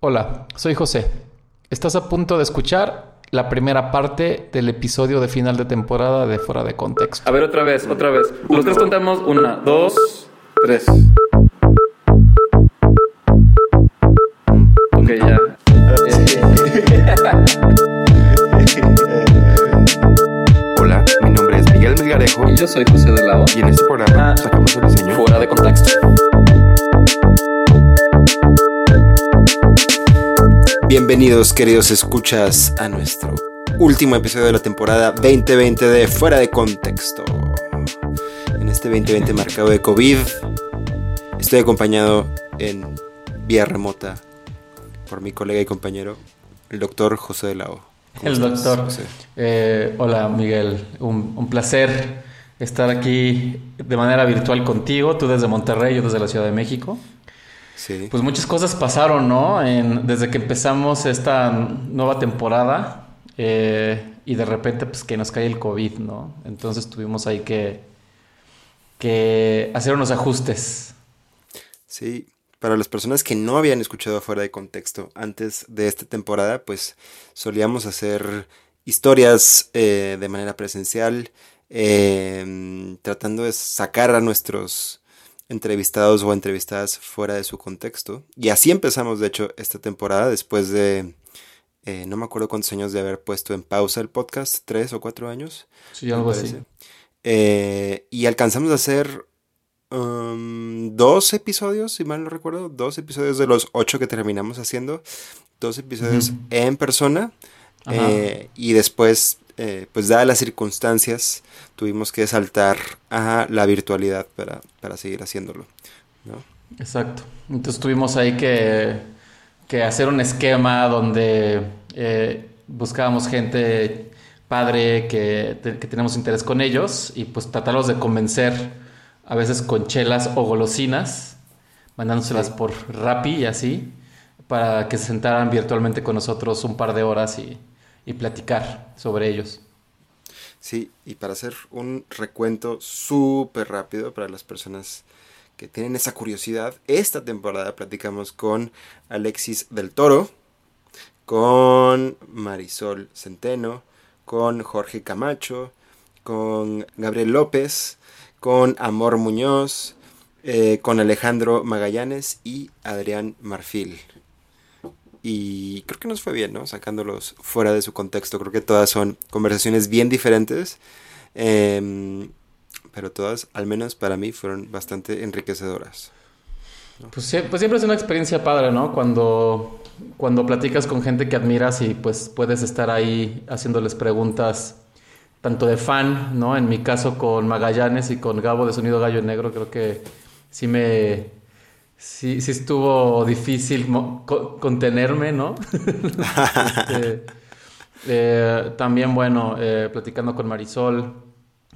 Hola, soy José. Estás a punto de escuchar la primera parte del episodio de final de temporada de Fuera de Contexto. A ver, otra vez, otra vez. Los tres contamos. Una, dos, tres. Ok, ya. Hola, mi nombre es Miguel Melgarejo Y yo soy José de Lavo. y en este programa Ah. sacamos el diseño. Fuera de contexto. Bienvenidos, queridos escuchas, a nuestro último episodio de la temporada 2020 de Fuera de Contexto. En este 2020 marcado de COVID, estoy acompañado en vía remota por mi colega y compañero, el doctor José de la O. ¿Cómo El estás, doctor. Eh, hola Miguel, un, un placer estar aquí de manera virtual contigo, tú desde Monterrey, yo desde la Ciudad de México. Sí. Pues muchas cosas pasaron, ¿no? En- desde que empezamos esta nueva temporada eh, y de repente pues que nos cae el COVID, ¿no? Entonces tuvimos ahí que, que hacer unos ajustes. Sí, para las personas que no habían escuchado fuera de contexto antes de esta temporada, pues solíamos hacer historias eh, de manera presencial, eh, tratando de sacar a nuestros entrevistados o entrevistadas fuera de su contexto. Y así empezamos, de hecho, esta temporada, después de, eh, no me acuerdo cuántos años de haber puesto en pausa el podcast, tres o cuatro años. Sí, algo así. Eh, y alcanzamos a hacer um, dos episodios, si mal no recuerdo, dos episodios de los ocho que terminamos haciendo, dos episodios en persona. Eh, y después, eh, pues dadas las circunstancias, tuvimos que saltar a la virtualidad para, para seguir haciéndolo. ¿no? Exacto. Entonces tuvimos ahí que, que hacer un esquema donde eh, buscábamos gente padre que, que tenemos interés con ellos y pues tratarlos de convencer a veces con chelas o golosinas, mandándoselas Sí. por Rappi y así, para que se sentaran virtualmente con nosotros un par de horas y, y platicar sobre ellos. Sí, y para hacer un recuento súper rápido para las personas que tienen esa curiosidad, esta temporada platicamos con Alexis del Toro, con Marisol Centeno, con Jorge Camacho, con Gabriel López, con Amor Muñoz, eh, con Alejandro Magallanes y Adrián Marfil. Y creo que nos fue bien, ¿no? Sacándolos fuera de su contexto. Creo que todas son conversaciones bien diferentes. em, pero todas, al menos para mí, fueron bastante enriquecedoras. Pues, pues siempre es una experiencia padre, ¿no? Cuando, cuando platicas con gente que admiras y pues puedes estar ahí haciéndoles preguntas tanto de fan, ¿no? En mi caso con Magallanes y con Gabo de Sonido Gallo Negro, creo que sí me... Sí, sí estuvo difícil contenerme, ¿no? Este, eh, también, bueno, eh, platicando con Marisol,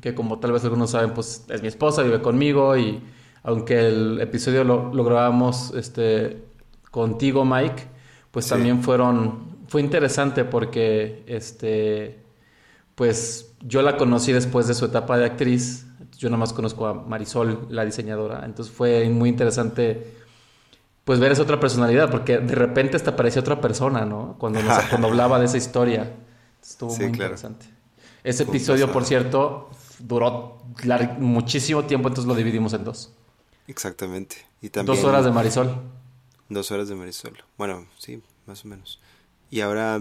que como tal vez algunos saben, pues es mi esposa, vive conmigo y aunque el episodio lo, lo grabamos este, contigo, Mike, pues Sí. también fueron, fue interesante porque, este, pues yo la conocí después de su etapa de actriz, yo nada más conozco a Marisol, la diseñadora, entonces fue muy interesante pues ver esa otra personalidad, porque de repente hasta parecía otra persona, ¿no? Cuando, nos- cuando hablaba de esa historia. Estuvo Sí, muy claro. interesante. Ese Fue episodio, pasado. por cierto, duró muchísimo tiempo, entonces lo dividimos en dos. Exactamente. Y también Dos horas de Marisol. dos horas de Marisol. Bueno, sí, más o menos. Y ahora,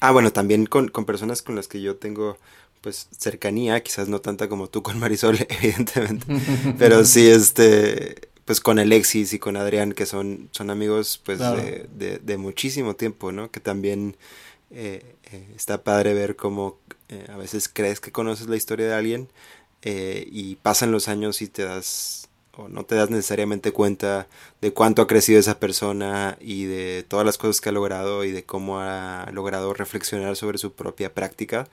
ah, bueno, también con, con personas con las que yo tengo pues cercanía, quizás no tanta como tú con Marisol, evidentemente, pero sí, este, pues con Alexis y con Adrián, que son, son amigos pues Claro. de, de- de muchísimo tiempo, ¿no? Que también eh, eh, está padre ver cómo eh, a veces crees que conoces la historia de alguien y pasan los años y te das o no te das necesariamente cuenta de cuánto ha crecido esa persona y de todas las cosas que ha logrado y de cómo ha logrado reflexionar sobre su propia práctica.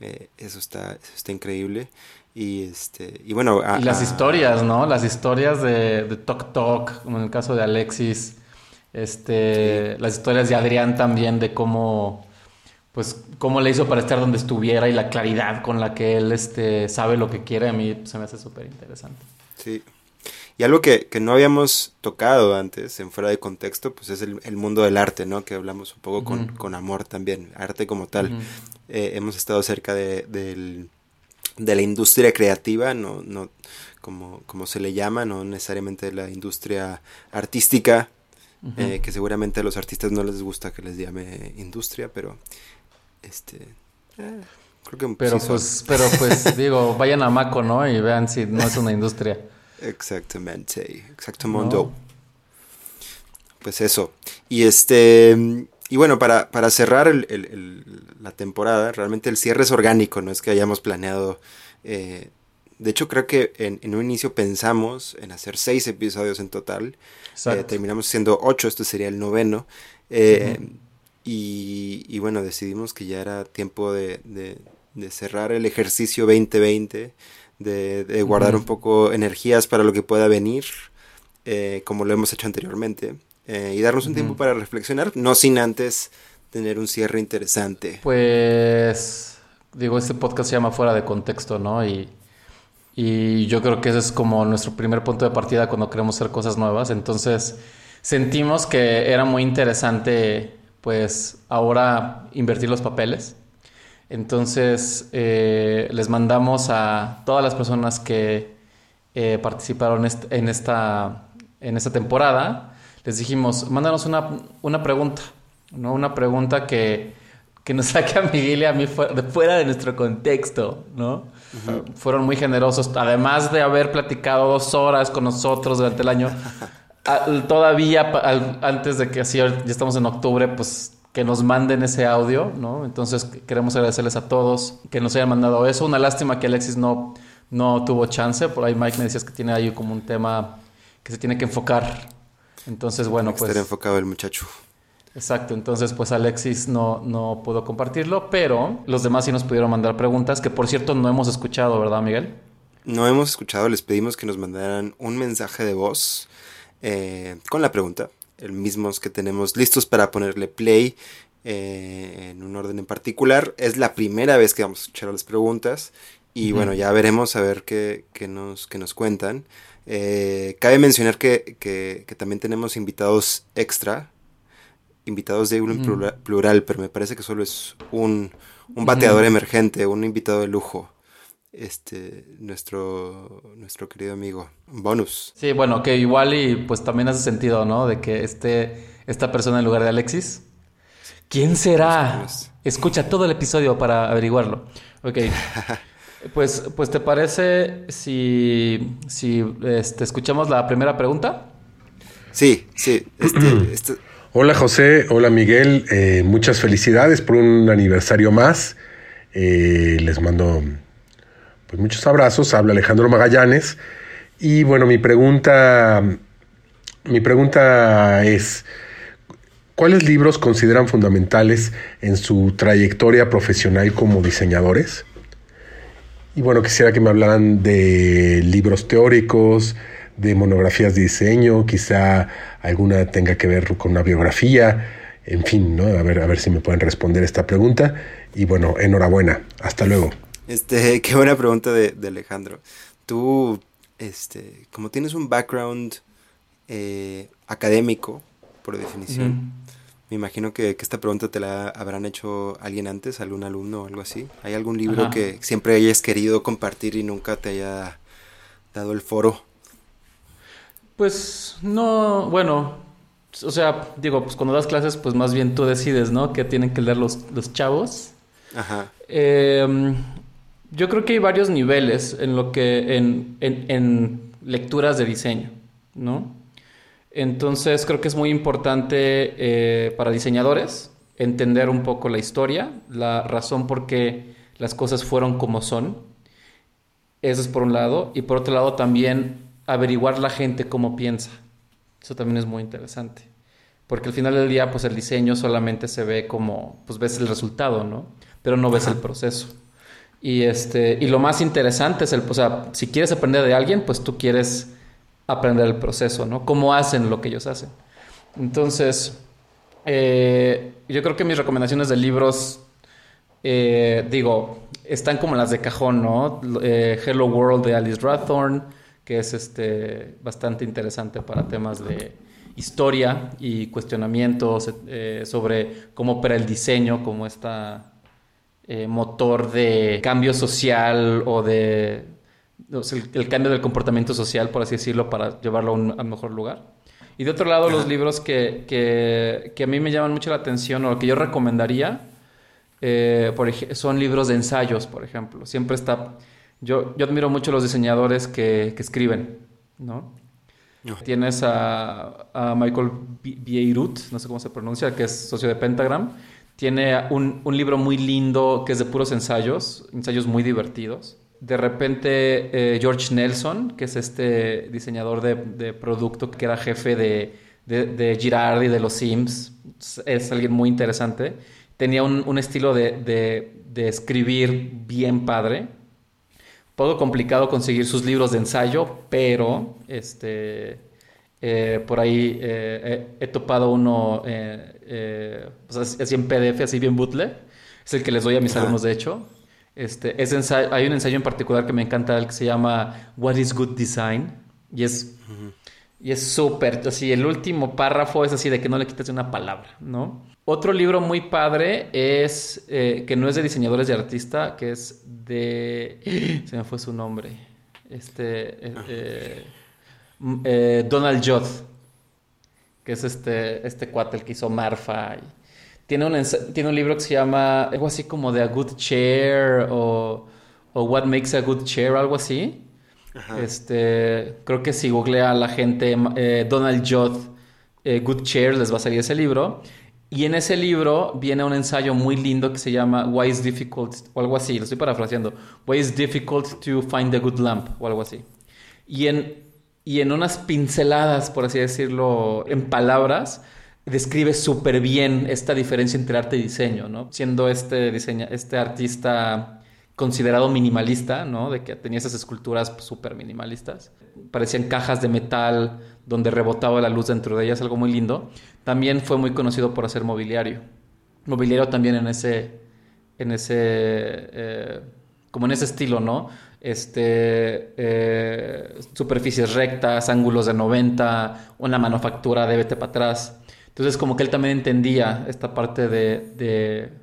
Eh, eso está, eso está increíble. Y este, y bueno, a- Y las a- historias, ¿no? Las historias de, de Tok Tok, como en el caso de Alexis. Este, las historias de Adrián también, de cómo, pues, cómo le hizo para estar donde estuviera y la claridad con la que él, este, sabe lo que quiere, a mí se me hace súper interesante. Sí. Y algo que, que, no habíamos tocado antes, en fuera de contexto, pues es el, el mundo del arte, ¿no? Que hablamos un poco con, con amor también, arte como tal. eh, hemos estado cerca de, del, de la industria creativa, no, no como, como se le llama, no necesariamente la industria artística, uh -huh. eh, que seguramente a los artistas no les gusta que les llame industria, pero este eh, creo que pero sí pues pero pues digo vayan a Maco no y vean si no es una industria exactamente exactamente no. pues eso y este y bueno para, para cerrar el, el, el, la temporada realmente el cierre es orgánico no es que hayamos planeado eh, de hecho, creo que en, en, un inicio pensamos en hacer seis episodios en total. Eh, terminamos siendo ocho, este sería el noveno. Eh, uh -huh. y, y, bueno, decidimos que ya era tiempo de, de, de cerrar el ejercicio 2020, de, de guardar uh -huh. un poco energías para lo que pueda venir, eh, como lo hemos hecho anteriormente, eh, y darnos un uh -huh. tiempo para reflexionar, no sin antes tener un cierre interesante. Pues, digo, este podcast se llama Fuera de Contexto, ¿no? Y y yo creo que ese es como nuestro primer punto de partida cuando queremos hacer cosas nuevas. Entonces sentimos que era muy interesante pues ahora invertir los papeles. Entonces eh, les mandamos a todas las personas que eh, participaron en esta, en esta temporada, les dijimos, mándanos una, una pregunta, ¿no? Una pregunta que, que nos saque a Miguel y a mí fuera de, fuera de nuestro contexto, ¿no? Uh -huh. Fueron muy generosos. Además de haber platicado dos horas con nosotros durante el año, todavía antes de que así ya estamos en octubre, pues que nos manden ese audio, ¿no? Entonces queremos agradecerles a todos que nos hayan mandado eso. Una lástima que Alexis no, no tuvo chance. Por ahí Mike me decías que tiene ahí como un tema que se tiene que enfocar. Entonces, bueno, pues... Estar enfocado el muchacho. Exacto, entonces pues Alexis no, no pudo compartirlo, pero los demás sí nos pudieron mandar preguntas, que por cierto no hemos escuchado, ¿verdad Miguel? No hemos escuchado, les pedimos que nos mandaran un mensaje de voz eh, con la pregunta, el mismos que tenemos listos para ponerle play eh, en un orden en particular. Es la primera vez que vamos a escuchar las preguntas y uh -huh. bueno, ya veremos a ver qué, qué, nos, qué nos cuentan. Eh, cabe mencionar que, que, que también tenemos invitados extra invitados de un plural, plural, pero me parece que solo es un, un bateador mm. emergente, un invitado de lujo. Este, nuestro, nuestro querido amigo. Bonus. Sí, bueno, que igual y pues también hace sentido, ¿no? De que esté esta persona en lugar de Alexis. ¿Quién será? Escucha todo el episodio para averiguarlo. Ok. pues, pues, ¿te parece si, si este, escuchamos la primera pregunta? Sí, sí. Este, este Hola José, hola Miguel, eh, muchas felicidades por un aniversario más. Eh, les mando pues, muchos abrazos. Habla Alejandro Magallanes. Y bueno, mi pregunta, mi pregunta es, ¿cuáles libros consideran fundamentales en su trayectoria profesional como diseñadores? Y bueno, quisiera que me hablaran de libros teóricos, de monografías de diseño, quizá alguna tenga que ver con una biografía, en fin, ¿no? A ver, a ver si me pueden responder esta pregunta. Y bueno, enhorabuena. Hasta luego. Este, qué buena pregunta de, de Alejandro. Tú, este, como tienes un background eh, académico, por definición, mm. me imagino que, que, esta pregunta te la habrán hecho alguien antes, algún alumno o algo así. ¿Hay algún libro Ajá. que siempre hayas querido compartir y nunca te haya dado el foro? Pues no, bueno, o sea, digo, pues cuando das clases, pues más bien tú decides, ¿no? ¿Qué tienen que leer los, los chavos? Ajá. Eh, yo creo que hay varios niveles en lo que, en, en, en, lecturas de diseño, ¿no? Entonces creo que es muy importante eh, para diseñadores entender un poco la historia, la razón por qué las cosas fueron como son. Eso es por un lado. Y por otro lado también averiguar la gente cómo piensa. Eso también es muy interesante. Porque al final del día, pues el diseño solamente se ve como, pues ves el resultado, ¿no? Pero no ves el proceso. Y, este, y lo más interesante es el, o sea, si quieres aprender de alguien, pues tú quieres aprender el proceso, ¿no? Cómo hacen lo que ellos hacen. Entonces, eh, yo creo que mis recomendaciones de libros, eh, digo, están como las de cajón, ¿no? Eh, Hello World de Alice Rathorn, que es este, bastante interesante para temas de historia y cuestionamientos sobre cómo opera el diseño, como esta eh, motor de cambio social o de el, cambio del comportamiento social, por así decirlo, para llevarlo a un, mejor lugar. Y de otro lado, los libros que, que, a mí me llaman mucho la atención o que yo recomendaría eh, por son libros de ensayos, por ejemplo. Siempre está... Yo, yo admiro mucho los diseñadores que, que escriben, ¿no? Tienes a, a Michael Beirut, no sé cómo se pronuncia, que es socio de Pentagram. Tiene un, un, libro muy lindo que es de puros ensayos, ensayos muy divertidos. De repente, eh, George Nelson, que es este diseñador de, de producto que era jefe de, de, de Girardi, de los Sims, es alguien muy interesante. Tenía un, un estilo de, escribir bien padre poco complicado conseguir sus libros de ensayo, pero este, eh, por ahí eh, he, topado uno eh, pues, así en PDF, así bien bootleg. Es el que les doy a mis alumnos, de hecho. Este, hay un ensayo en particular que me encanta, el que se llama What is Good Design. Y es y es súper, así, el último párrafo es así de que no le quites una palabra, ¿no? Otro libro muy padre es, que no es de diseñadores de artista, que es de, se me fue su nombre, este, eh, Donald Judd, que es este, este cuate, el que hizo Marfa. tiene, un, tiene un libro que se llama, algo así como de A Good Chair o, o What Makes a Good Chair, algo así. Este, creo que si googlea a la gente eh, Donald Judd eh, Good Chair les va a salir ese libro. Y en ese libro viene un ensayo muy lindo que se llama Why is difficult o algo así, lo estoy parafraseando. Why is difficult to find a good lamp o algo así. Y en, y en unas pinceladas, por así decirlo, en palabras, describe súper bien esta diferencia entre arte y diseño, ¿no? Siendo este, diseña, este artista considerado minimalista, ¿no? De que tenía esas esculturas súper minimalistas. Parecían cajas de metal donde rebotaba la luz dentro de ellas, algo muy lindo. También fue muy conocido por hacer mobiliario. Mobiliario también en ese, en ese, eh, como en ese estilo, ¿no? Este, eh, superficies rectas, ángulos de 90, una manufactura de vete para atrás. Entonces como que él también entendía esta parte de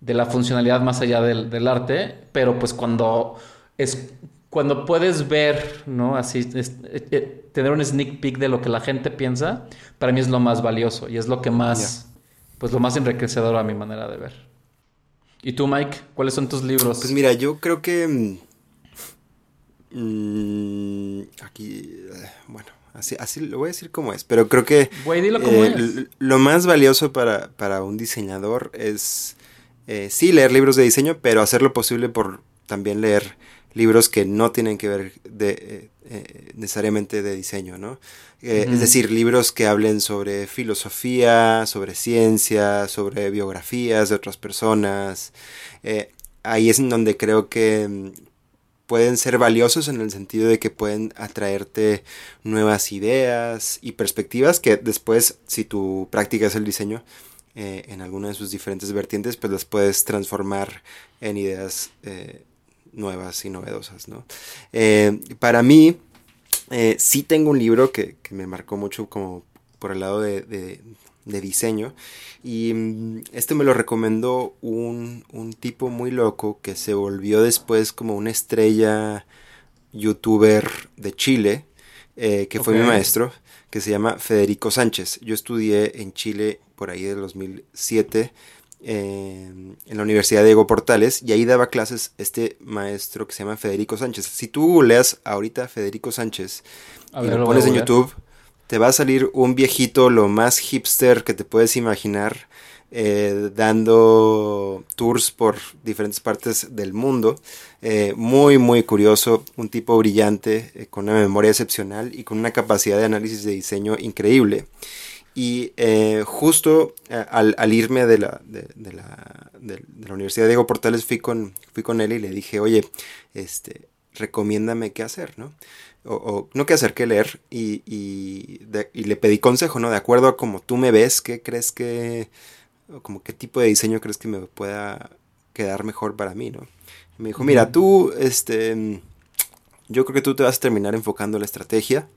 de la funcionalidad más allá del, arte, pero pues cuando es cuando puedes ver, ¿no? Así, eh, eh, tener un sneak peek de lo que la gente piensa, para mí es lo más valioso y es lo que más, pues lo más enriquecedor a mi manera de ver. ¿Y tú, Mike? ¿Cuáles son tus libros? Pues mira, yo creo que... Mm, aquí, eh, bueno, así, así lo voy a decir como es, pero creo que... Lo más valioso para, para un diseñador es eh, sí leer libros de diseño, pero hacer lo posible por también leer libros que no tienen que ver de, eh, eh, necesariamente de diseño, ¿no? Es decir, libros que hablen sobre filosofía, sobre ciencia, sobre biografías de otras personas. ahí es en donde creo que mm, pueden ser valiosos en el sentido de que pueden atraerte nuevas ideas y perspectivas que después, si tu práctica es el diseño, eh, en alguna de sus diferentes vertientes, pues las puedes transformar en ideas eh, nuevas y novedosas, ¿no? Eh, para mí, sí tengo un libro que, me marcó mucho como por el lado de, diseño y mm, este me lo recomendó un, tipo muy loco que se volvió después como una estrella youtuber de Chile, que fue mi maestro, que se llama Federico Sánchez. Yo estudié en Chile por ahí del 2007 en la Universidad Diego Portales y ahí daba clases este maestro que se llama Federico Sánchez. Si tú leas ahorita Federico Sánchez y lo pones en YouTube, te va a salir un viejito lo más hipster que te puedes imaginar eh, dando tours por diferentes partes del mundo. Eh, muy, muy curioso, un tipo brillante, eh, con una memoria excepcional y con una capacidad de análisis de diseño increíble. Y justo al, irme de la, de, la, de, la, Universidad Diego Portales fui con, fui con él y le dije, oye, este, recomiéndame qué hacer, ¿no? O, no qué hacer, qué leer. Y, y, le pedí consejo, ¿no? De acuerdo a como tú me ves, ¿qué crees que, como qué tipo de diseño crees que me pueda quedar mejor para mí, ¿no? me dijo, mira, tú, este, Yo creo que tú te vas a terminar enfocando en la estrategia.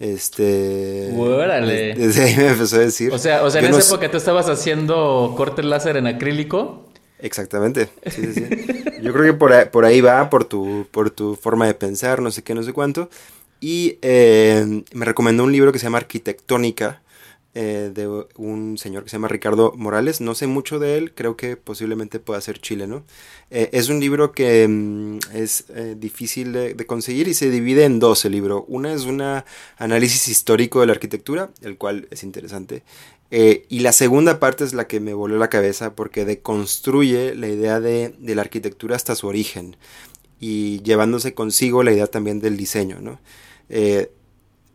Este. Órale. Desde ahí me empezó a decir. O sea, o sea en Yo esa época tú estabas haciendo corte láser en acrílico. Exactamente. Sí, sí, sí. Yo creo que por ahí, por ahí va, por tu, por tu forma de pensar, no sé qué, no sé cuánto. Y eh, me recomendó un libro que se llama Arquitectónica, eh, de un señor que se llama Ricardo Morales. No sé mucho de él, creo que posiblemente pueda ser chileno. Eh, es un libro que mm, es eh, difícil de, de conseguir y se divide en dos el libro. Una es un análisis histórico de la arquitectura, el cual es interesante. Eh, y la segunda parte es la que me voló la cabeza porque deconstruye la idea de, de la arquitectura hasta su origen y llevándose consigo la idea también del diseño, ¿no? Eh,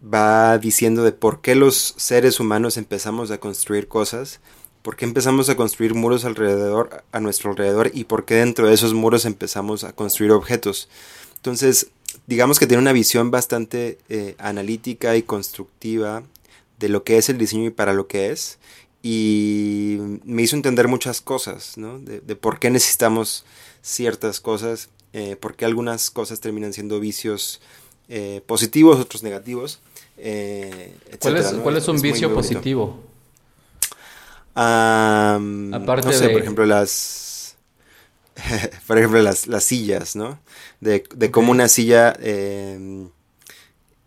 va diciendo de por qué los seres humanos empezamos a construir cosas, por qué empezamos a construir muros alrededor, a nuestro alrededor y por qué dentro de esos muros empezamos a construir objetos. Entonces, digamos que tiene una visión bastante eh, analítica y constructiva de lo que es el diseño y para lo que es. Y me hizo entender muchas cosas, ¿no? De, de por qué necesitamos ciertas cosas, eh, por qué algunas cosas terminan siendo vicios eh, positivos, otros negativos. eh, ¿Cuál es, ¿no? cuál es un vicio muy positivo? Aparte no sé, de- por ejemplo, las. por ejemplo, las, las sillas, ¿no? De, de cómo una silla eh,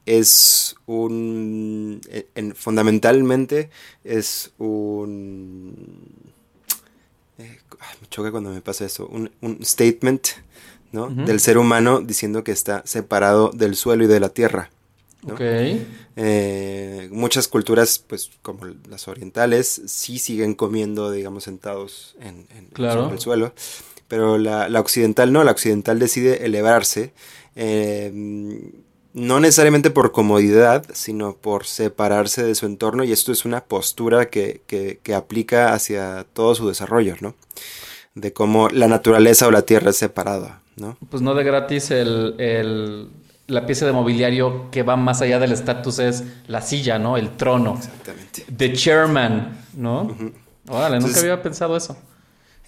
es un. en- en- fundamentalmente es un. eh, me choca cuando me pasa eso. Un, un statement, ¿no? Del ser humano diciendo que está separado del suelo y de la tierra. ¿no? Ok. Eh, muchas culturas, pues como las orientales, sí siguen comiendo, digamos, sentados en, en- Claro. sobre el suelo, pero la, la occidental no, la occidental decide elevarse, eh, no necesariamente por comodidad, sino por separarse de su entorno, y esto es una postura que, que- que aplica hacia todo su desarrollo, ¿no? De cómo la naturaleza o la tierra es separada, ¿no? Pues no de gratis el, el- la pieza de mobiliario que va más allá del estatus es la silla, ¿no? El trono. Exactamente. The chairman, ¿no? Órale, nunca había pensado eso.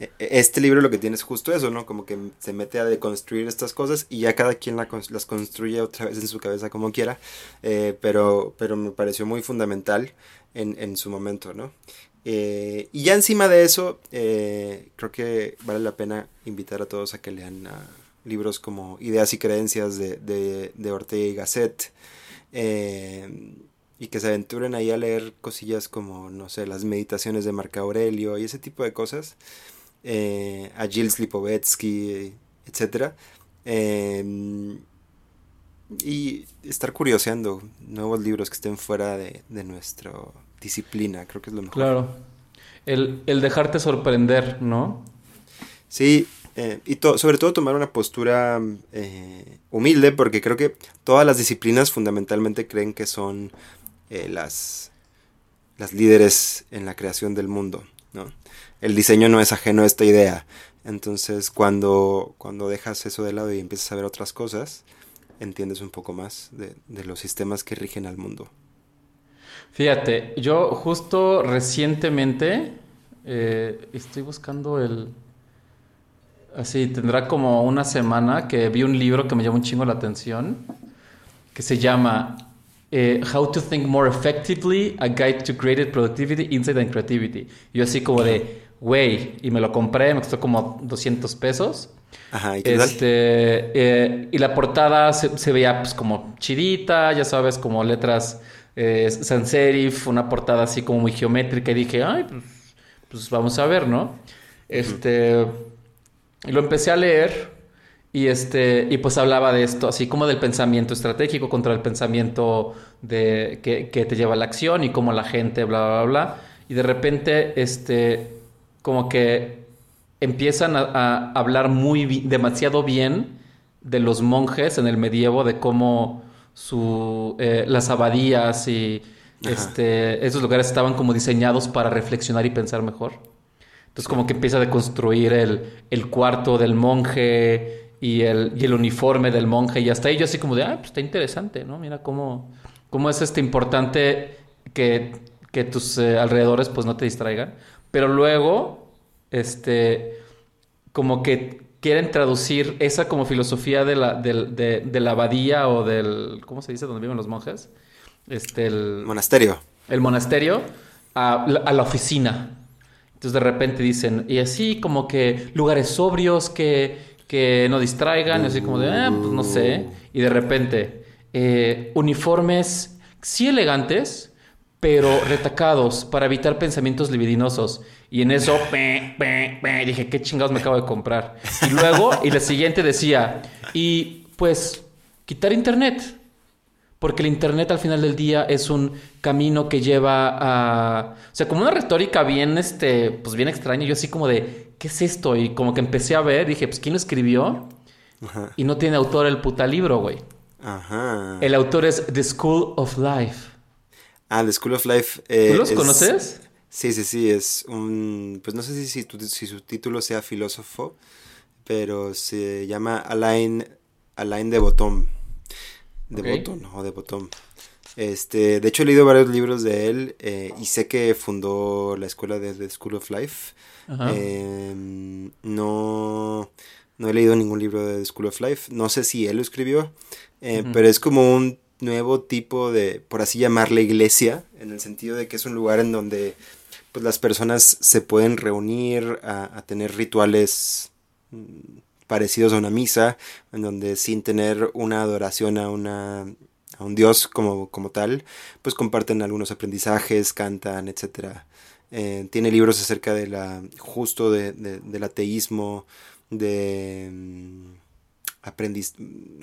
E- Este libro lo que tiene es justo eso, ¿no? Como que se mete a deconstruir estas cosas y ya cada quien las construye otra vez en su cabeza como quiera, eh, pero, pero me pareció muy fundamental en, en su momento, ¿no? Eh, y ya encima de eso, eh, creo que vale la pena invitar a todos a que lean ah, libros como Ideas y Creencias de, de, de Ortega y Gasset, y que se aventuren ahí a leer cosillas como, no sé, las meditaciones de Marco Aurelio y ese tipo de cosas eh, a Gilles Lipovetsky, etc. y estar curioseando nuevos libros que estén fuera de, de nuestra disciplina, creo que es lo mejor. Claro. El, el dejarte sorprender, ¿no? Sí, eh, y to- sobre todo tomar una postura eh, humilde, porque creo que todas las disciplinas fundamentalmente creen que son eh, las, las líderes en la creación del mundo. El diseño no es ajeno a esta idea. Entonces, cuando, cuando dejas eso de lado y empiezas a ver otras cosas, entiendes un poco más de, de los sistemas que rigen al mundo. Fíjate, yo justo recientemente eh, estoy buscando el... Así, tendrá como una semana que vi un libro que me llamó un chingo la atención, que se llama eh, How to Think More Effectively, A Guide to Creative Productivity, Insight and Creativity. Yo así como de, güey, y me lo compré, me costó como 200 pesos. Ajá, ¿y qué? Este, eh, y la portada se, se veía pues como chidita, ya sabes, como letras eh, sans serif, una portada así como muy geométrica y dije, ay, pues, pues vamos a ver, ¿no? Este, y lo empecé a leer y este, y pues hablaba de esto, así como del pensamiento estratégico contra el pensamiento de, que, que te lleva a la acción y cómo la gente, bla, bla, bla. Y de repente, este, como que empiezan a, a hablar muy demasiado bien de los monjes en el medievo, de cómo su, eh, las abadías y Ajá. este, esos lugares estaban como diseñados para reflexionar y pensar mejor. Entonces como que empieza a deconstruir el, el cuarto del monje y el, y el uniforme del monje y hasta ahí yo así como de, ah, pues está interesante, ¿no? Mira cómo, cómo es este importante que, que tus eh, alrededores pues no te distraigan. Pero luego, este, como que quieren traducir esa como filosofía de la, del- de, de la abadía o del, ¿cómo se dice? Donde viven los monjes. Este, el, Monasterio. el monasterio a, a la oficina. Entonces de repente dicen, y así como que lugares sobrios que, que no distraigan, y así como de, ah, pues no sé. Y de repente, eh, uniformes sí elegantes, pero retacados para evitar pensamientos libidinosos. Y en eso, pe, pe, pe, dije, ¿qué chingados me acabo de comprar? Y luego, y la siguiente decía, y pues, quitar internet. Porque el Internet al final del día es un camino que lleva a... O sea, como una retórica bien, este, pues bien extraña. Yo así como de, ¿qué es esto? Y como que empecé a ver, dije, pues ¿quién lo escribió? Ajá. Y no tiene autor el puta libro, güey. Ajá. El autor es The School of Life. Ah, The School of Life. eh, ¿Tú los es- conoces? Sí, sí, sí, es un... Pues no sé si, si, su título sea filósofo, pero se llama Alain, Alain de Botton. De Ok. Botton o de Botton. Este, de hecho he leído varios libros de él eh, y sé que fundó la escuela de The School of Life. Ajá. Em, no, no he leído ningún libro de The School of Life. No sé si él lo escribió, eh, pero es como un nuevo tipo de, por así llamarle, iglesia, en el sentido de que es un lugar en donde pues, las personas se pueden reunir a, tener rituales mm, parecidos a una misa, en donde sin tener una adoración a una a un dios como, como tal, pues comparten algunos aprendizajes, cantan, etcétera. Eh, tiene libros acerca de la justo de- del ateísmo, de mm, aprendiz,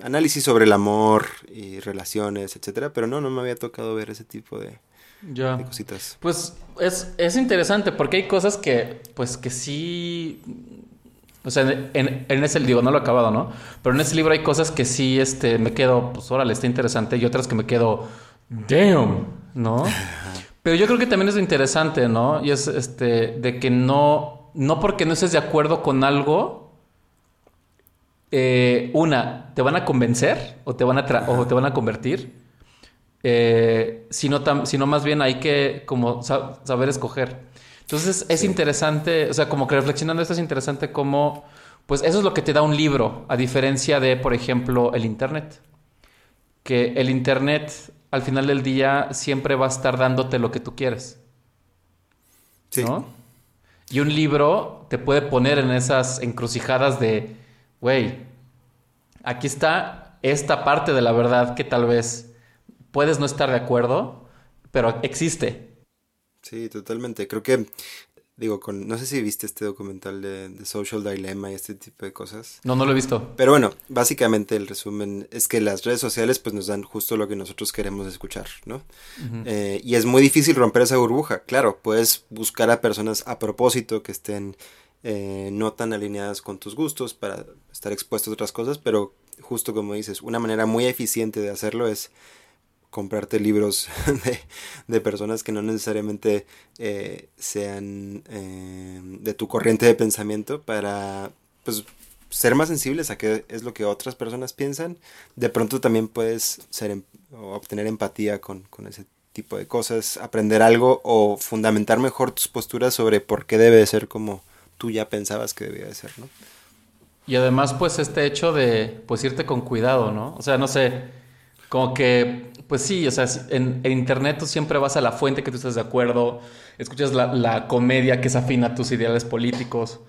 análisis sobre el amor y relaciones, etcétera, pero no, no me había tocado ver ese tipo de, Ya. de cositas. Pues es, es interesante porque hay cosas que, pues que sí. O sea, en, en- en ese digo, no lo he acabado, ¿no? Pero en ese libro hay cosas que sí, este, me quedo, pues órale, está interesante, y otras que me quedo, damn, ¿no? Pero yo creo que también es lo interesante, ¿no? Y es este, de que no, no porque no estés de acuerdo con algo, eh, una, te van a convencer o te van a, tra- o te van a convertir, eh, sino, sino más bien hay que como sa- saber escoger. Entonces es interesante, o sea, como que reflexionando esto es interesante como, pues eso es lo que te da un libro, a diferencia de, por ejemplo, el Internet. Que el Internet al final del día siempre va a estar dándote lo que tú quieres. Sí. ¿no? Y un libro te puede poner en esas encrucijadas de, güey, aquí está esta parte de la verdad que tal vez puedes no estar de acuerdo, pero existe. Sí, totalmente. Creo que, digo, con, no sé si viste este documental de, de Social Dilemma y este tipo de cosas. No, no lo he visto. Pero bueno, básicamente el resumen es que las redes sociales pues nos dan justo lo que nosotros queremos escuchar, ¿no? Eh, y es muy difícil romper esa burbuja. Claro, puedes buscar a personas a propósito que estén eh, no tan alineadas con tus gustos para estar expuestos a otras cosas, pero justo como dices, una manera muy eficiente de hacerlo es comprarte libros de, de personas que no necesariamente eh, sean eh, de tu corriente de pensamiento para pues ser más sensibles a qué es lo que otras personas piensan. De pronto también puedes ser em- o obtener empatía con, con ese tipo de cosas, aprender algo o fundamentar mejor tus posturas sobre por qué debe de ser como tú ya pensabas que debía de ser, ¿no? Y además, pues, este hecho de, pues, irte con cuidado, ¿no? O sea, no sé, como que, pues sí, o sea, en, internet tú siempre vas a la fuente que tú estás de acuerdo, escuchas la, comedia que es afina a tus ideales políticos,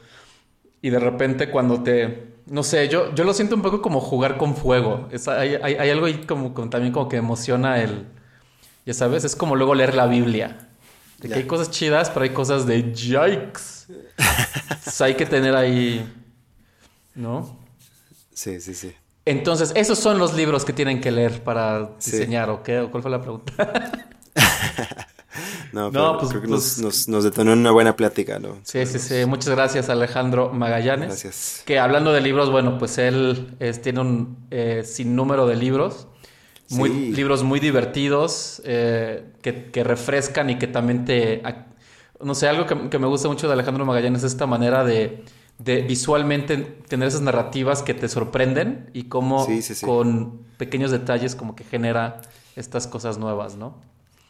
y de repente cuando te, no sé, yo, yo lo siento un poco como jugar con fuego. Hay algo ahí como, como también como que emociona el, ya sabes, es como luego leer la Biblia. De que hay cosas chidas, pero hay cosas de yikes. Entonces, hay que tener ahí, ¿no? Sí, sí, sí. Entonces, esos son los libros que tienen que leer para Sí. diseñar, ¿o qué? ¿O ¿Cuál fue la pregunta? No, No, pero pues- creo que pues- nos, nos, nos detonó en una buena plática, ¿no? Sí, sí, sí. Muchas gracias, Alejandro Magallanes. Gracias. Que hablando de libros, bueno, pues él es- tiene un eh, sinnúmero de libros. Muy, Sí. Libros muy divertidos, eh, que, que refrescan y que también te... No sé, algo que, que me gusta mucho de Alejandro Magallanes es esta manera de, de visualmente tener esas narrativas que te sorprenden y cómo Sí, sí, sí. con pequeños detalles como que genera estas cosas nuevas, ¿no?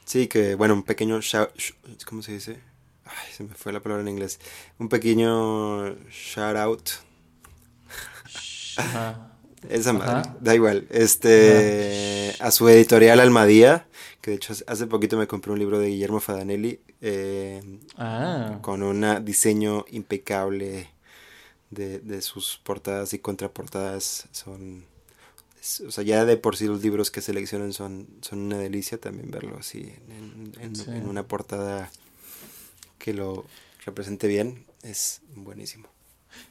Sí, que bueno, un pequeño shout, sh- ¿cómo se dice? Ay, se me fue la palabra en inglés. Un pequeño shout out Ajá. Esa madre, Ajá. da igual. Este, a su editorial Almadía, que de hecho hace poquito me compré un libro de Guillermo Fadanelli, eh, Ah. con un diseño impecable de, de sus portadas y contraportadas. Son, es- o sea, ya de por sí los libros que seleccionan son, son una delicia también verlo así en, en- Sí. en una portada que lo represente bien. Es buenísimo.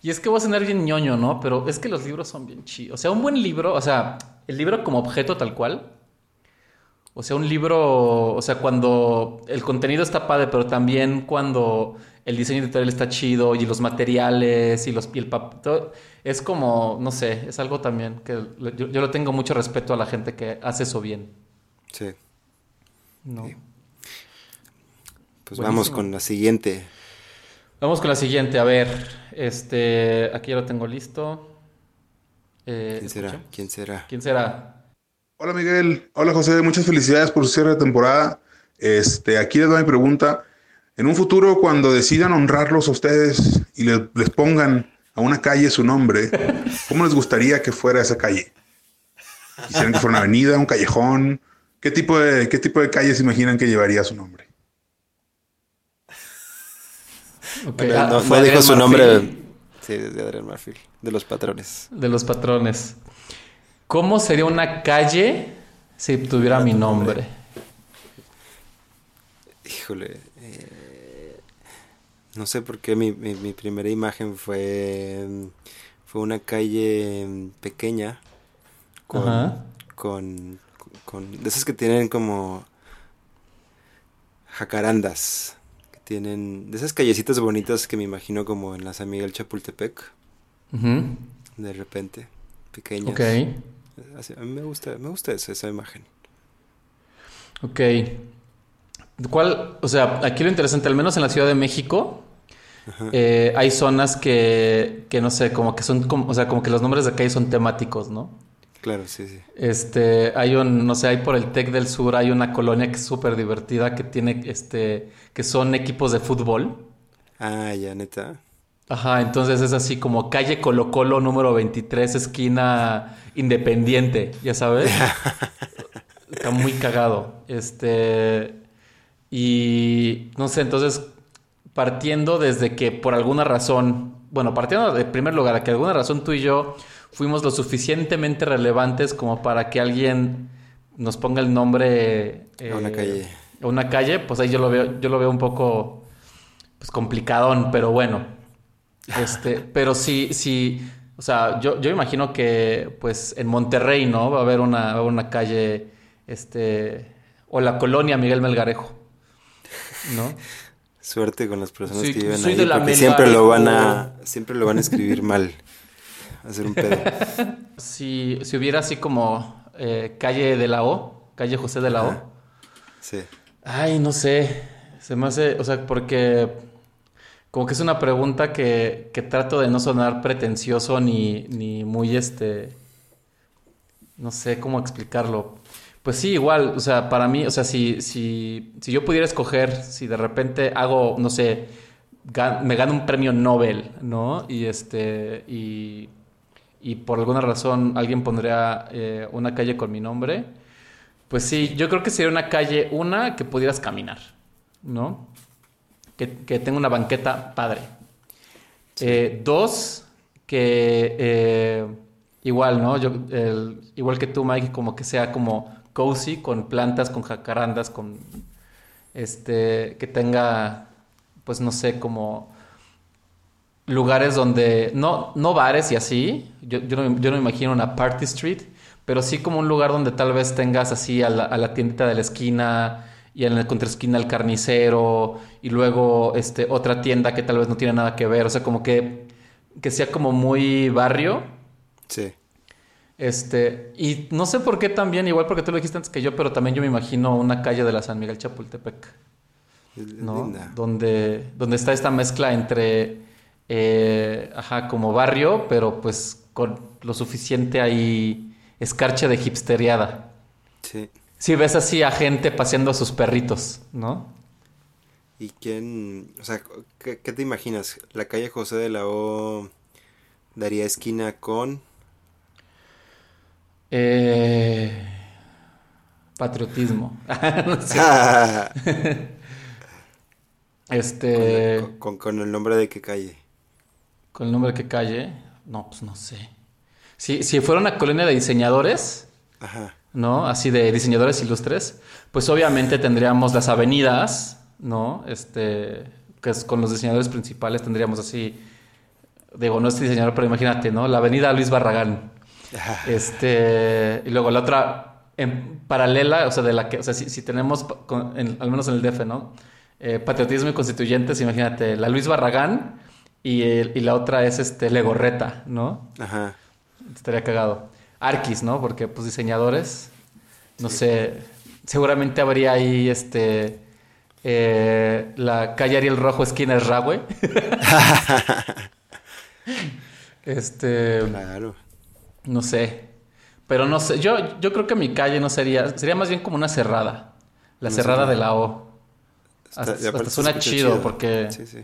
Y es que voy a sonar bien ñoño, ¿no? Pero es que los libros son bien chidos. O sea, un buen libro, o sea, el libro como objeto tal cual. O sea, un libro, o sea, cuando el contenido está padre, pero también cuando el diseño editorial está chido y los materiales y los y el papel, es como, no sé, es algo también que lo- yo, yo le tengo mucho respeto a la gente que hace eso bien, Sí. ¿no? Sí. Pues vamos con la siguiente. Vamos con la siguiente, a ver, este, aquí ya lo tengo listo. Eh, ¿Quién será? ¿escucha? ¿Quién será? ¿Quién será? Hola Miguel, hola José, muchas felicidades por su cierre de temporada. Este, aquí les doy mi pregunta. En un futuro, cuando decidan honrarlos a ustedes y les, les pongan a una calle su nombre, ¿cómo les gustaría que fuera esa calle? ¿Quisieran que fuera una avenida, un callejón? ¿Qué tipo de, qué tipo de calle se imaginan que llevaría su nombre? Ok, Bueno, ah, no, fue dijo su Marfil, nombre. Sí, desde Adrián Marfil, de los patrones. De los patrones. ¿Cómo sería una calle si tuviera mi nombre? Híjole. eh, no sé por qué mi, mi- mi primera imagen fue, fue una calle mm, pequeña con, Ajá. con, con- de esas que tienen como jacarandas. Tienen, de esas callecitas bonitas que me imagino como en la San Miguel Chapultepec, de repente, pequeñas. Ok, Así, a mí me gusta, me gusta eso, esa imagen. ok. ¿Cuál? O sea, aquí lo interesante, al menos en la Ciudad de México, eh, hay zonas que, que no sé, como que son, como, o sea, como que los nombres de calle son temáticos, ¿no? Claro, sí, sí. Este, hay un, no sé, hay por el Tec del Sur, hay una colonia que es súper divertida que tiene, este, que son equipos de fútbol. Ah, ya, neta. Ajá, entonces es así como calle Colo Colo número 23, esquina Independiente, ya sabes. Está muy cagado. Este. Y no sé, entonces, partiendo desde que por alguna razón, bueno, partiendo de primer lugar, que alguna razón tú y yo fuimos lo suficientemente relevantes como para que alguien nos ponga el nombre A una eh, calle. a una calle, pues ahí yo lo veo, yo lo veo un poco pues complicadón, pero bueno. Este, pero sí, sí, o sea, yo, yo imagino que pues en Monterrey, ¿no? Va a haber una, va a haber una calle, este, o la colonia Miguel Melgarejo, ¿no? Suerte con las personas que viven ahí, porque siempre lo van a, siempre lo van a escribir mal, hacer un pedo. Si, si hubiera así como eh, calle de la O, calle José de la O. Sí, Ay, no sé. Se me hace, o sea, porque como que es una pregunta que, que trato de no sonar pretencioso ni, ni muy este. No sé cómo explicarlo. Pues sí, igual, o sea, para mí, o sea, si, si, si yo pudiera escoger, si de repente hago, no sé, me gano un premio Nobel, ¿no? Y este, y, y por alguna razón alguien pondría eh, una calle con mi nombre, pues sí, yo creo que sería una calle, una, que pudieras caminar, ¿no? Que, que tenga una banqueta padre. Eh, dos, que eh, igual, ¿no? Yo, el- igual que tú, Mike, como que sea como cozy, con plantas, con jacarandas, con este, que tenga, pues no sé, como lugares donde, no, no bares y así, yo, yo, no, yo no me imagino una party street, pero sí como un lugar donde tal vez tengas así a la, a la tiendita de la esquina y en la contraesquina el carnicero y luego este, otra tienda que tal vez no tiene nada que ver, o sea, como que, que sea como muy barrio. sí. Este, y no sé por qué también, igual porque tú lo dijiste antes que yo, pero también yo me imagino una calle de la San Miguel Chapultepec. ¿no? linda. Donde, donde está esta mezcla entre, eh, ajá, como barrio, pero pues con lo suficiente ahí escarcha de hipsteriada. Sí. Si ves así a gente paseando a sus perritos, ¿no? ¿Y quién, o sea, qué, qué te imaginas? La calle José de la O daría esquina con Eh, patriotismo. Este. con, con- con el nombre de qué calle. Con el nombre que calle. No, pues no sé. Si, si fuera una colonia de diseñadores, Ajá. ¿no? Así de diseñadores ilustres, pues obviamente tendríamos las avenidas, ¿no? Este, que es con los diseñadores principales tendríamos así, digo, no es diseñador, pero imagínate, ¿no? La avenida Luis Barragán. Este, y luego la otra en paralela, o sea, de la que, o sea, si, si tenemos, pa- con- en- al menos en el DF, ¿no? Eh, patriotismo y constituyentes, imagínate, la Luis Barragán y, el- y la otra es este Legorreta, ¿no? Ajá. Estaría cagado. Arquis, ¿no? Porque, pues, diseñadores, no sé, seguramente habría ahí, este, eh, la calle Ariel Rojo, esquina Esrahue. este, Claro. no sé. Pero no sé, yo, yo creo que mi calle no sería, sería más bien como una cerrada. La cerrada de la O. Está- Hasta, hasta suena escucha chido, porque... Sí, sí.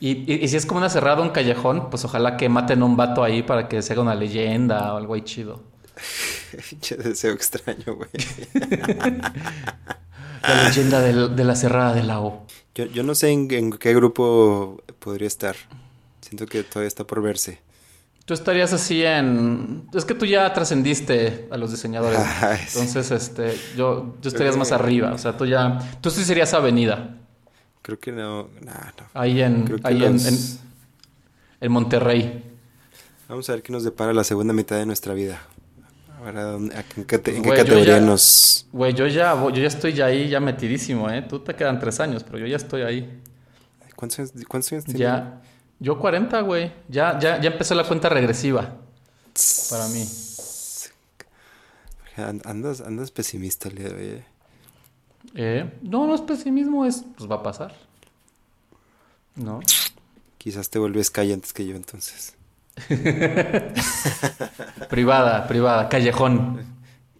Y, y- y si es como una cerrada, un callejón, pues ojalá que maten a un vato ahí para que se haga una leyenda o algo ahí chido. Pinche deseo extraño, güey. La leyenda de la cerrada de la O. Yo, yo no sé en, en qué grupo podría estar. Siento que todavía está por verse. Tú estarías así en... Es que tú ya trascendiste a los diseñadores. Ay. Entonces, este, yo, yo estarías más arriba. O sea, tú ya... Tú sí serías avenida. Creo que no. Nah, no. Ahí en... Ahí en, los- en- en Monterrey. Vamos a ver qué nos depara la segunda mitad de nuestra vida. Ahora, ¿dónde- a- ¿en qué, en qué categoría ya- nos...? Güey, yo ya, yo ya estoy ya ahí, ya metidísimo, ¿eh? Tú te quedan tres años, pero yo ya estoy ahí. ¿Cuántos años, cuántos años tiene? Ya... Yo 40, güey. Ya, ya, ya empezó la cuenta regresiva. Para mí. And- Andas, andas pesimista el día de hoy, ¿eh? Eh, no, no es pesimismo, es... Pues va a pasar. ¿No? Quizás te vuelves calle antes que yo, entonces. Privada, privada, callejón.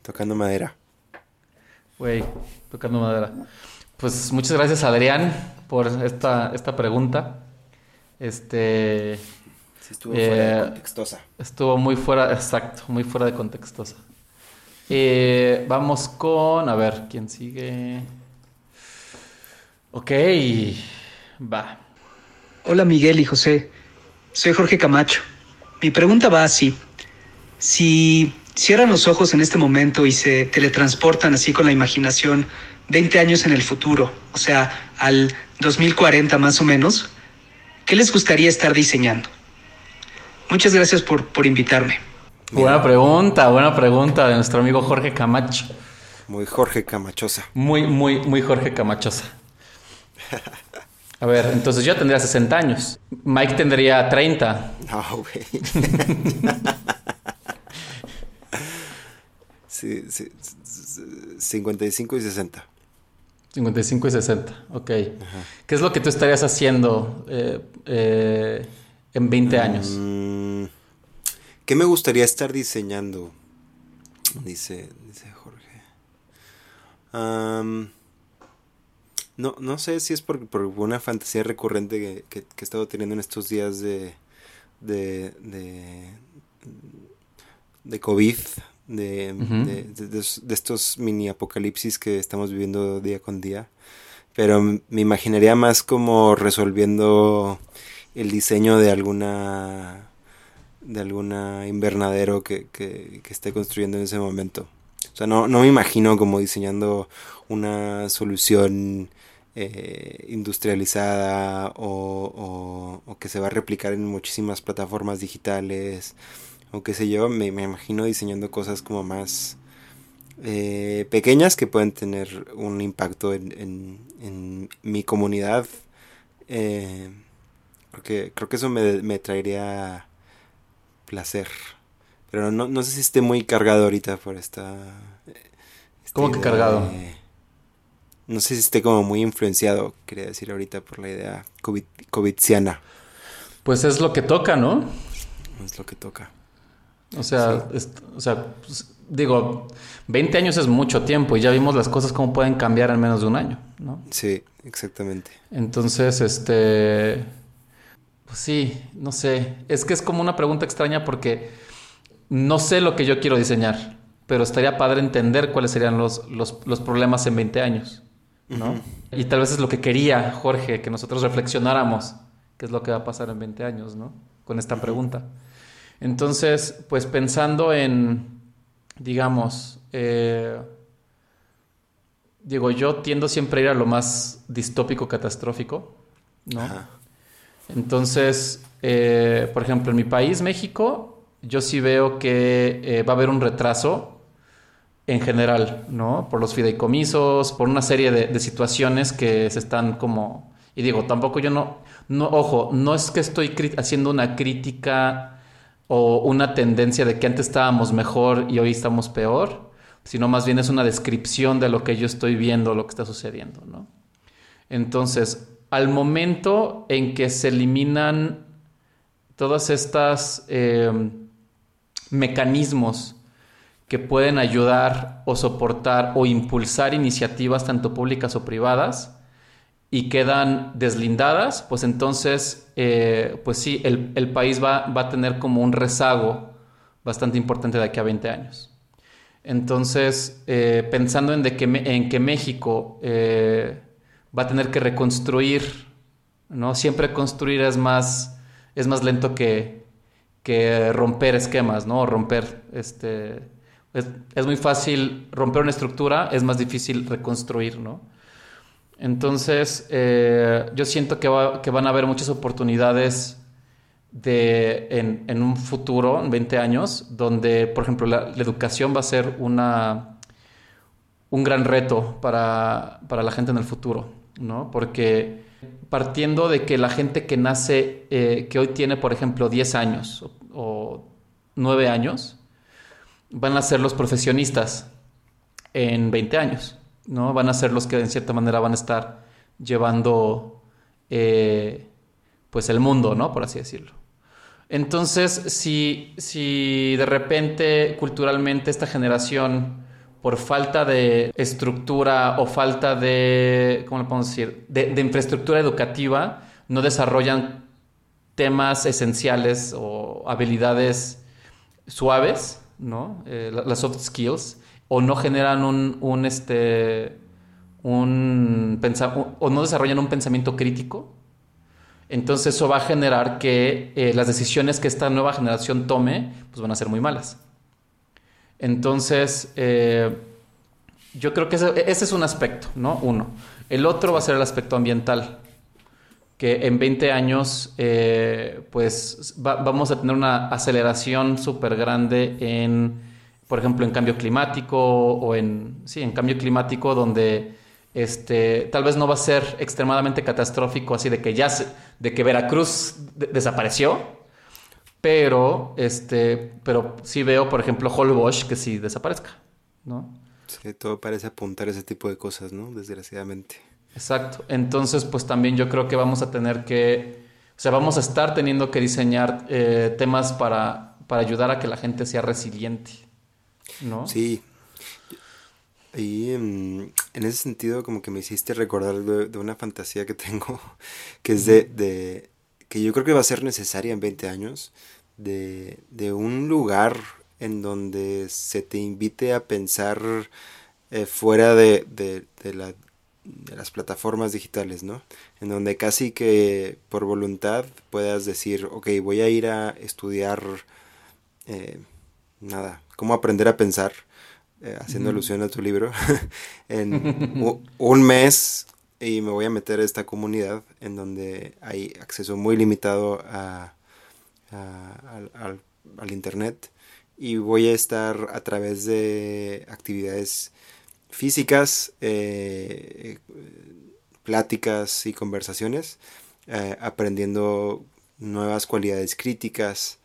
Tocando madera. Güey, tocando madera. Pues muchas gracias, Adrián, por esta, esta pregunta. Este Sí, estuvo Eh, fuera de contextosa. estuvo muy fuera, exacto, muy fuera de contextosa. Eh, vamos con, a ver, ¿quién sigue? Ok, va. Hola Miguel y José, soy Jorge Camacho. Mi pregunta va así. Si cierran los ojos en este momento y se teletransportan así con la imaginación 20 años en el futuro, o sea, al 2040 más o menos, ¿qué les gustaría estar diseñando? Muchas gracias por, por invitarme. Buena pregunta, buena pregunta de nuestro amigo Jorge Camacho. Muy Jorge Camachosa. Muy, muy, muy Jorge Camachosa. A ver, entonces yo tendría 60 años. Mike tendría 30. No, güey. sí, sí, sí, 55 y 60. 55 y 60, ok. ¿Qué es lo que tú estarías haciendo eh, eh, en 20 años? Mm, ¿Qué me gustaría estar diseñando? Dice, dice Jorge. No, no sé si es por, por una fantasía recurrente que, que- que he estado teniendo en estos días de, de, de, de COVID, de, de, de- de es- de estos mini apocalipsis que estamos viviendo día con día. Pero me imaginaría más como resolviendo el diseño de alguna de alguna invernadero que, que, esté construyendo en ese momento. O sea, no, no me imagino como diseñando una solución eh, industrializada o, o- que se va a replicar en muchísimas plataformas digitales o qué sé yo. Me, me imagino diseñando cosas como más eh, pequeñas que pueden tener un impacto en, en- en mi comunidad. Eh, porque creo que eso me, me traería placer. Pero no, no sé si esté muy cargado ahorita por esta... esta ¿Cómo que cargado? no sé si esté como muy influenciado, quería decir ahorita, por la idea COVID, covidiana. Pues es lo que toca, ¿no? Es lo que toca. O sea, es- o sea pues, digo, 20 años es mucho tiempo y ya vimos las cosas cómo pueden cambiar en menos de un año, ¿no? Sí, exactamente. Entonces, este, pues sí, no sé. Es que es como una pregunta extraña porque no sé lo que yo quiero diseñar. pero estaría padre entender cuáles serían los, los, los problemas en 20 años, ¿no? Y tal vez es lo que quería Jorge, que nosotros reflexionáramos, qué es lo que va a pasar en 20 años, ¿no? Con esta pregunta. Entonces, pues pensando en, digamos, eh, digo, yo tiendo siempre a ir a lo más distópico, catastrófico, ¿no? Ajá. Entonces, eh, por ejemplo, en mi país, México, yo sí veo que eh, va a haber un retraso en general, ¿no? Por los fideicomisos, por una serie de, de situaciones que se están como... Y digo, tampoco yo no... no ojo, no es que estoy haciendo una crítica o una tendencia de que antes estábamos mejor y hoy estamos peor, sino más bien es una descripción de lo que yo estoy viendo, lo que está sucediendo, ¿no? Entonces, al momento en que se eliminan todas estas eh, mecanismos que pueden ayudar o soportar o impulsar iniciativas tanto públicas o privadas y quedan deslindadas, pues entonces, eh, pues sí, el, país va, a tener como un rezago bastante importante de aquí a 20 años. Entonces, eh, pensando en, de que, en que México eh, va a tener que reconstruir, ¿no? Siempre construir es más, es más lento que, que romper esquemas, ¿no? Romper, este, es, es, muy fácil romper una estructura, es más difícil reconstruir, ¿no? Entonces, eh, yo siento que, va, que, van a haber muchas oportunidades de, en, en, un futuro, en 20 años, donde, por ejemplo, la, la educación va a ser una, un gran reto para, para, la gente en el futuro, ¿no? Porque partiendo de que la gente que nace, eh, que hoy tiene, por ejemplo, 10 años o, o 9 años, van a ser los profesionistas en 20 años, ¿no? Van a ser los que en cierta manera van a estar llevando eh, pues el mundo, ¿no? Por así decirlo. Entonces, si, si de repente culturalmente esta generación, por falta de estructura o falta de, ¿cómo le podemos decir?, de, infraestructura educativa, no desarrollan temas esenciales o habilidades suaves, ¿no? Eh, las soft skills, o no generan un, un este, un, o no desarrollan un pensamiento crítico, entonces eso va a generar que eh, las decisiones que esta nueva generación tome, pues van a ser muy malas. Entonces, eh, yo creo que ese, es un aspecto, ¿no? Uno. El otro va a ser el aspecto ambiental, que en 20 años, eh, pues va, vamos a tener una aceleración súper grande en, por ejemplo, en cambio climático o en, sí, en cambio climático donde este, tal vez no va a ser extremadamente catastrófico, así de que ya, se, de que Veracruz de desapareció, pero, este, pero sí veo, por ejemplo, Holbox que sí desaparezca, ¿no? Sí, todo parece apuntar a ese tipo de cosas, ¿no? Desgraciadamente. Exacto. Entonces, pues también yo creo que vamos a tener que, o sea, vamos a estar teniendo que diseñar eh, temas para, para ayudar a que la gente sea resiliente, ¿no? Sí, y en, en, ese sentido como que me hiciste recordar de, de, una fantasía que tengo, que es de, de, que yo creo que va a ser necesaria en 20 años, de, de un lugar en donde se te invite a pensar eh, fuera de, de, de, la, de las plataformas digitales, ¿no? En donde casi que por voluntad puedas decir, ok, voy a ir a estudiar, eh, nada, cómo aprender a pensar eh, haciendo alusión a tu libro, en un mes y me voy a meter a esta comunidad en donde hay acceso muy limitado a, al, Internet y voy a estar a través de actividades físicas, eh, pláticas y conversaciones, eh, aprendiendo nuevas cualidades críticas,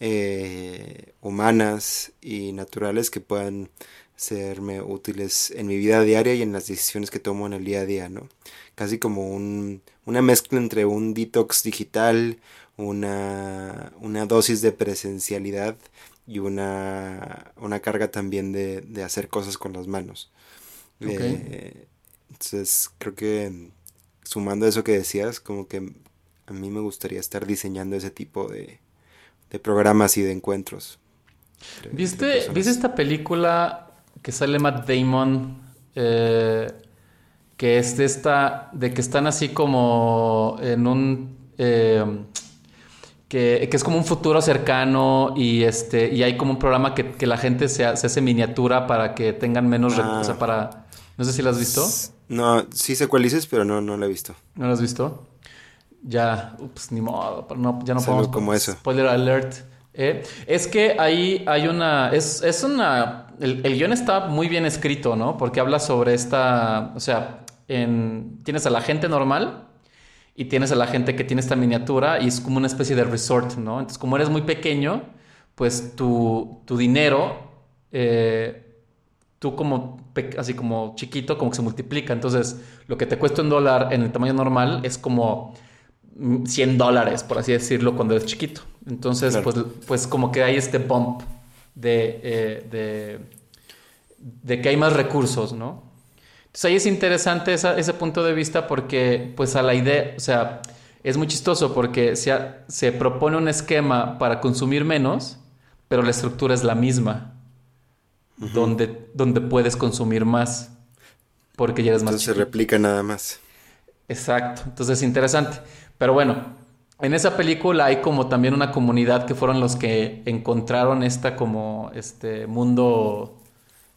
eh, humanas y naturales que puedan serme útiles en mi vida diaria y en las decisiones que tomo en el día a día, ¿no? Casi como un, una mezcla entre un detox digital, una, una dosis de presencialidad y una, una carga también de, de, hacer cosas con las manos. Okay. Eh, entonces creo que sumando eso que decías, como que a mí me gustaría estar diseñando ese tipo de, de programas y de encuentros ¿Viste. ¿Viste esta película que sale Matt Damon? eh, que es de esta, de que están así como en un, eh, que, que es como un futuro cercano y este, y hay como un programa que, que la gente se, ha- se hace miniatura para que tengan menos Ah. recursos, o sea, para, no sé si lo has visto, No, sí sé cuál dices, pero no, no la he visto. ¿no lo has visto? Ya, ups, ni modo, no, ya no podemos como eso. Spoiler alert. Eh, es que ahí hay una. Es, es una. El, el guion está muy bien escrito, ¿no? Porque habla sobre esta. O sea, en, tienes a la gente normal y tienes a la gente que tiene esta miniatura y es como una especie de resort, ¿no? Entonces, como eres muy pequeño, pues tu, tu dinero. eh, tú como así como chiquito como que se multiplica. Entonces, lo que te cuesta un dólar en el tamaño normal es como mm, 100 dólares, por así decirlo, cuando eres chiquito. Entonces, Claro. pues, pues como que hay este bump de, eh, de, de que hay más recursos, ¿no? Entonces ahí es interesante esa- ese punto de vista porque pues a la idea, o sea, es muy chistoso porque se, ha- se propone un esquema para consumir menos, pero la estructura es la misma, donde, donde puedes consumir más, porque ya eres más Entonces se replica nada más. Exacto, entonces es interesante. Pero bueno, en esa película hay como también una comunidad que fueron los que encontraron esta como este mundo,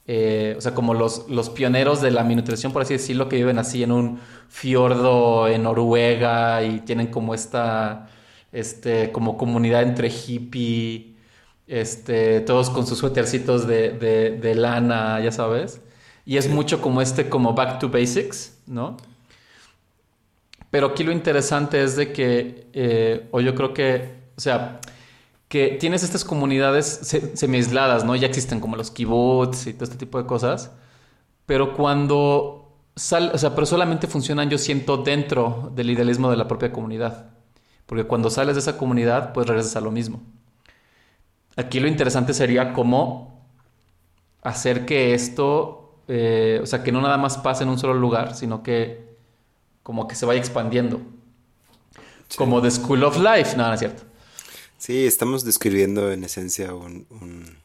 eh, o sea, como los, los pioneros de la miniaturización, por así decirlo, que viven así en un fiordo en Noruega y tienen como esta, este, como comunidad entre hippie, este, todos con sus suétercitos de, de, de lana, ya sabes. Y es mucho como este, como back to basics, ¿no? Pero aquí lo interesante es de que, eh, o yo creo que, o sea, que tienes estas comunidades se- semi-aisladas, ¿no? Ya existen como los kibbutz y todo este tipo de cosas, pero cuando sal, o sea, pero solamente funcionan, yo siento, dentro del idealismo de la propia comunidad. Porque cuando sales de esa comunidad, pues regresas a lo mismo. Aquí lo interesante sería cómo hacer que esto, eh, o sea, que no nada más pase en un solo lugar, sino que como que se vaya expandiendo. Como The School of Life, no, no es cierto. Sí, estamos describiendo en esencia un, un-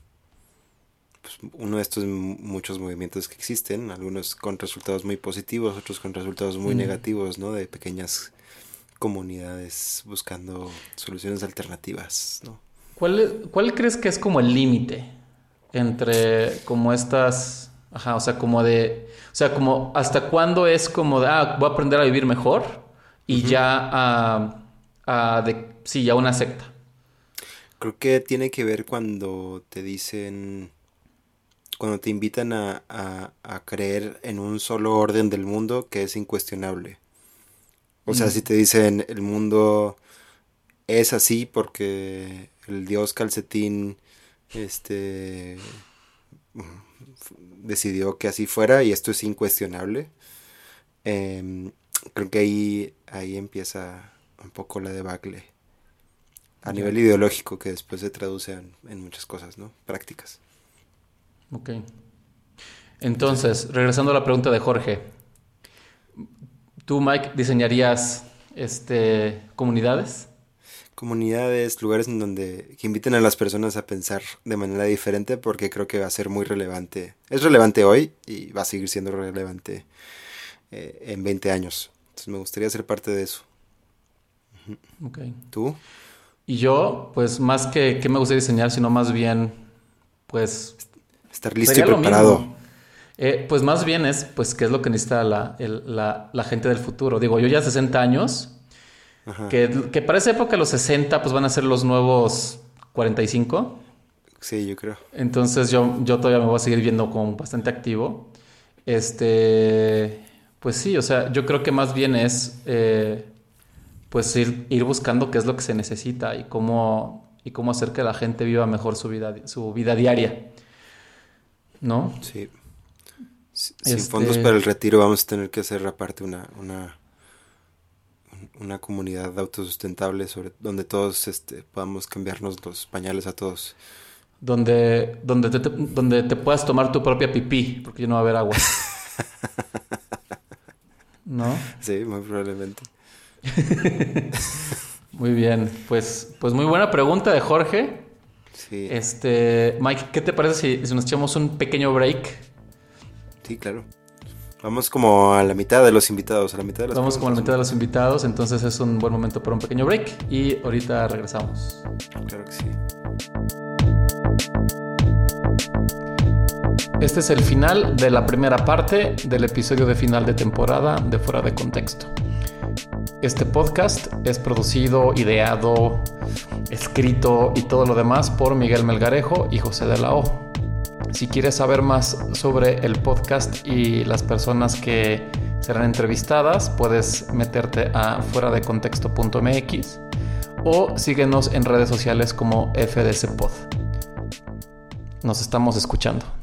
pues, uno de estos muchos movimientos que existen, algunos con resultados muy positivos, otros con resultados muy Mm. negativos, ¿no? De pequeñas comunidades buscando soluciones alternativas, ¿no? ¿Cuál, cuál crees que es como el límite entre como estas, ajá, o sea, como de, o sea, como hasta cuándo es como de, ah, voy a aprender a vivir mejor y ya a, a de, sí, ya una secta. Creo que tiene que ver cuando te dicen, cuando te invitan a, a- a creer en un solo orden del mundo que es incuestionable. O sea, Mm. si te dicen el mundo es así porque el dios calcetín este decidió que así fuera y esto es incuestionable. em, creo que ahí, ahí empieza un poco la debacle a nivel ideológico que después se traduce en, en muchas cosas, ¿no? Prácticas. Ok. Entonces, regresando a la pregunta de Jorge. ¿Tú, Mike, diseñarías este, comunidades? Comunidades, lugares en donde que inviten a las personas a pensar de manera diferente porque creo que va a ser muy relevante. Es relevante hoy y va a seguir siendo relevante eh, en 20 años. Entonces me gustaría ser parte de eso. ¿Tú? Y yo, pues más que, que me gustaría diseñar, sino más bien, pues Estar listo y preparado. Eh, pues más bien es, pues, qué es lo que necesita la, el- la- la gente del futuro. Digo, yo ya 60 años, Ajá. que, que para esa época los 60 pues van a ser los nuevos 45. Sí, yo creo. Entonces yo, yo todavía me voy a seguir viendo como bastante activo. Este, pues sí, o sea, yo creo que más bien es, eh, pues ir, ir buscando qué es lo que se necesita y cómo, y cómo hacer que la gente viva mejor su vida, su vida diaria. ¿No? Sí. Sin Este- fondos para el retiro vamos a tener que hacer aparte una, una, una comunidad autosustentable sobre donde todos este, podamos cambiarnos los pañales a todos. Donde, donde, te, te- donde te puedas tomar tu propia pipí, porque ya no va a haber agua. ¿No? Sí, muy probablemente. Muy bien. Pues, pues muy buena pregunta de Jorge. Sí. Este, Mike, ¿qué te parece si, si nos echamos un pequeño break? Sí, claro. Vamos como a la mitad de los invitados, a la mitad de Vamos como a la mitad de los invitados, entonces es un buen momento para un pequeño break y ahorita regresamos. Claro que sí. Este es el final de la primera parte del episodio de final de temporada de Fuera de Contexto. Este podcast es producido, ideado, escrito y todo lo demás por Miguel Melgarejo y José de la O. Si quieres saber más sobre el podcast y las personas que serán entrevistadas, puedes meterte a fuera de contexto.mx o síguenos en redes sociales como FDC Pod. Nos estamos escuchando.